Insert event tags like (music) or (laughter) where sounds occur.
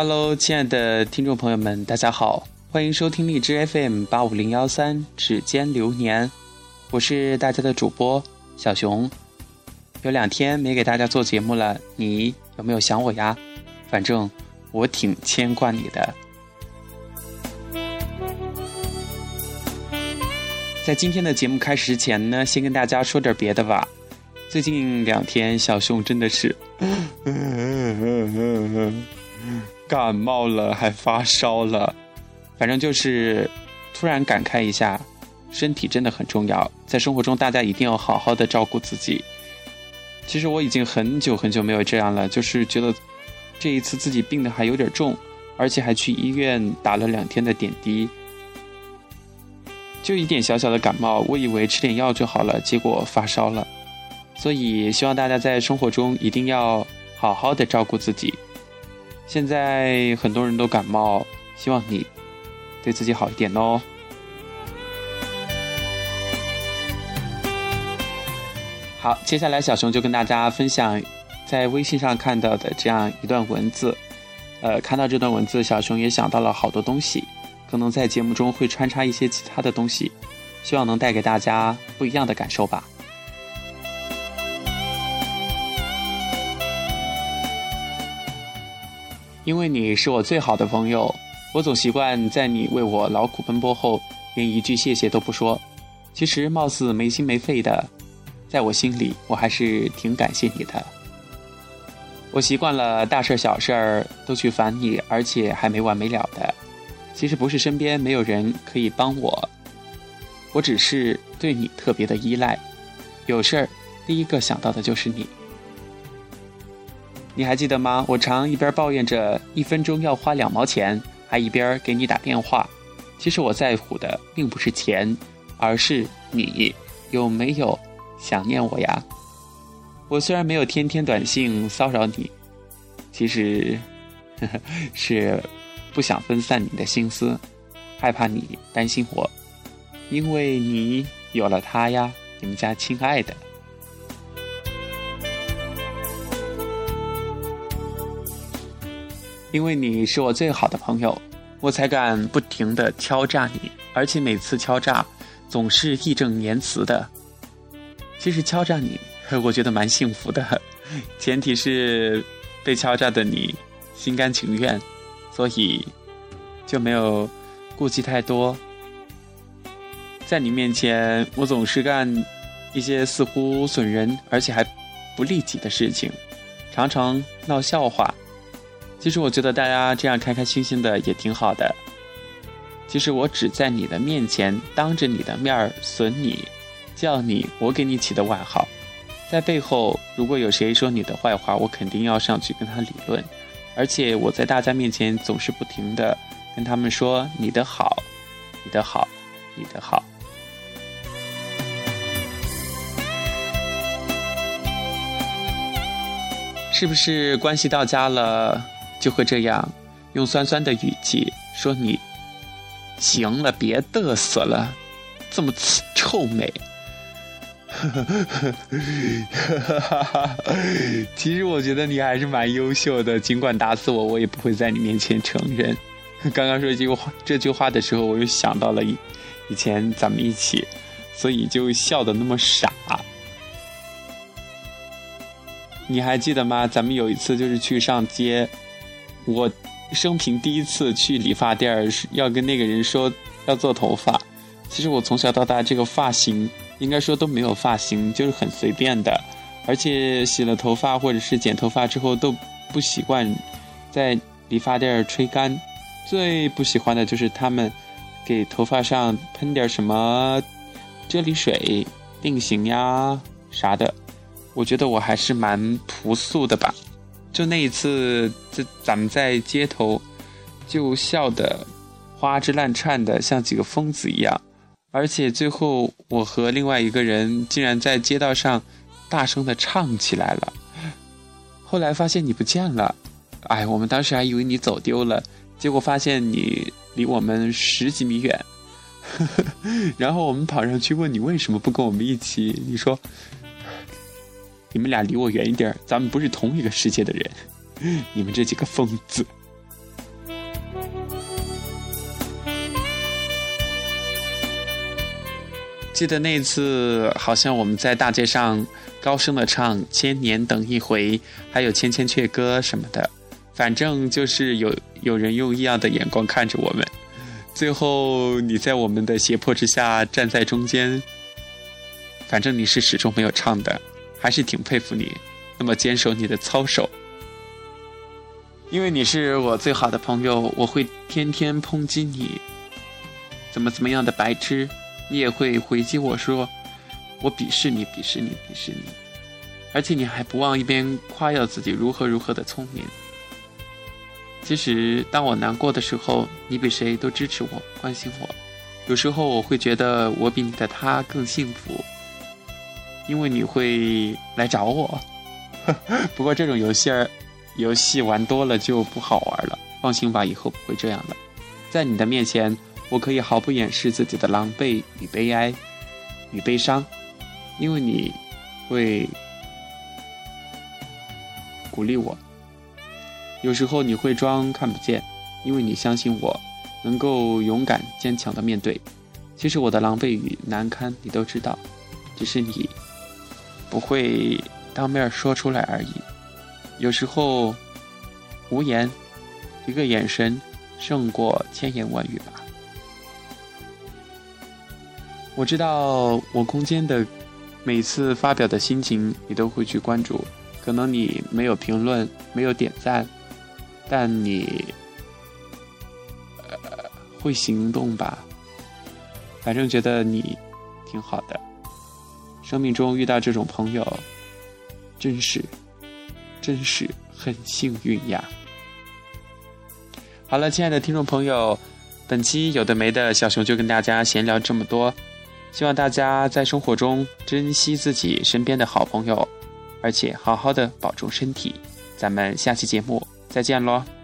Hello，亲爱的听众朋友们，大家好，欢迎收听荔枝 FM 八五零幺三指尖流年，我是大家的主播小熊。有两天没给大家做节目了，你有没有想我呀？反正我挺牵挂你的。在今天的节目开始之前呢，先跟大家说点别的吧。最近两天，小熊真的是 (laughs) 感冒了，还发烧了。反正就是突然感慨一下，身体真的很重要。在生活中，大家一定要好好的照顾自己。其实我已经很久很久没有这样了，就是觉得这一次自己病的还有点重，而且还去医院打了两天的点滴。就一点小小的感冒，我以为吃点药就好了，结果发烧了。所以希望大家在生活中一定要好好的照顾自己。现在很多人都感冒，希望你对自己好一点哦。好，接下来小熊就跟大家分享在微信上看到的这样一段文字。呃，看到这段文字，小熊也想到了好多东西，可能在节目中会穿插一些其他的东西，希望能带给大家不一样的感受吧。因为你是我最好的朋友，我总习惯在你为我劳苦奔波后，连一句谢谢都不说。其实貌似没心没肺的。在我心里，我还是挺感谢你的。我习惯了大事小事儿都去烦你，而且还没完没了的。其实不是身边没有人可以帮我，我只是对你特别的依赖。有事儿，第一个想到的就是你。你还记得吗？我常一边抱怨着一分钟要花两毛钱，还一边给你打电话。其实我在乎的并不是钱，而是你有没有。想念我呀！我虽然没有天天短信骚扰你，其实是不想分散你的心思，害怕你担心我，因为你有了他呀，你们家亲爱的。因为你是我最好的朋友，我才敢不停的敲诈你，而且每次敲诈总是义正言辞的。其实敲诈你，我觉得蛮幸福的，前提是被敲诈的你心甘情愿，所以就没有顾忌太多。在你面前，我总是干一些似乎损人而且还不利己的事情，常常闹笑话。其实我觉得大家这样开开心心的也挺好的。其实我只在你的面前，当着你的面儿损你。叫你，我给你起的外号，在背后如果有谁说你的坏话，我肯定要上去跟他理论。而且我在大家面前总是不停的跟他们说你的好，你的好，你的好。是不是关系到家了就会这样，用酸酸的语气说你？行了，别嘚瑟了，这么臭美。(laughs) 其实我觉得你还是蛮优秀的，尽管打死我，我也不会在你面前承认。刚刚说这句话这句话的时候，我又想到了以以前咱们一起，所以就笑得那么傻。你还记得吗？咱们有一次就是去上街，我生平第一次去理发店儿，要跟那个人说要做头发。其实我从小到大这个发型。应该说都没有发型，就是很随便的，而且洗了头发或者是剪头发之后都不习惯在理发店儿吹干，最不喜欢的就是他们给头发上喷点什么啫喱水、定型呀啥的。我觉得我还是蛮朴素的吧。就那一次，就咱们在街头就笑得花枝乱颤的，像几个疯子一样。而且最后，我和另外一个人竟然在街道上大声的唱起来了。后来发现你不见了，哎，我们当时还以为你走丢了，结果发现你离我们十几米远。(laughs) 然后我们跑上去问你为什么不跟我们一起，你说你们俩离我远一点咱们不是同一个世界的人 (laughs) 你们这几个疯子。记得那次好像我们在大街上高声的唱千年等一回还有千千阙歌什么的反正就是有有人用异样的眼光看着我们。最后你在我们的胁迫之下站在中间反正你是始终没有唱的。还是挺佩服你，那么坚守你的操守。因为你是我最好的朋友，我会天天抨击你，怎么怎么样的白痴，你也会回击我说，我鄙视你，鄙视你，鄙视你，而且你还不忘一边夸耀自己如何如何的聪明。其实当我难过的时候，你比谁都支持我，关心我。有时候我会觉得我比你的他更幸福，因为你会来找我。(laughs) 不过这种游戏儿。游戏玩多了就不好玩了，放心吧，以后不会这样了。在你的面前，我可以毫不掩饰自己的狼狈与悲哀与悲伤，因为你会鼓励我。有时候你会装看不见，因为你相信我能够勇敢坚强的面对。其实我的狼狈与难堪你都知道，只是你不会当面说出来而已。有时候，无言，一个眼神，胜过千言万语吧。我知道我空间的每次发表的心情，你都会去关注。可能你没有评论，没有点赞，但你呃会行动吧。反正觉得你挺好的。生命中遇到这种朋友，真是。真是很幸运呀！好了，亲爱的听众朋友，本期有的没的小熊就跟大家闲聊这么多，希望大家在生活中珍惜自己身边的好朋友，而且好好的保重身体。咱们下期节目再见喽！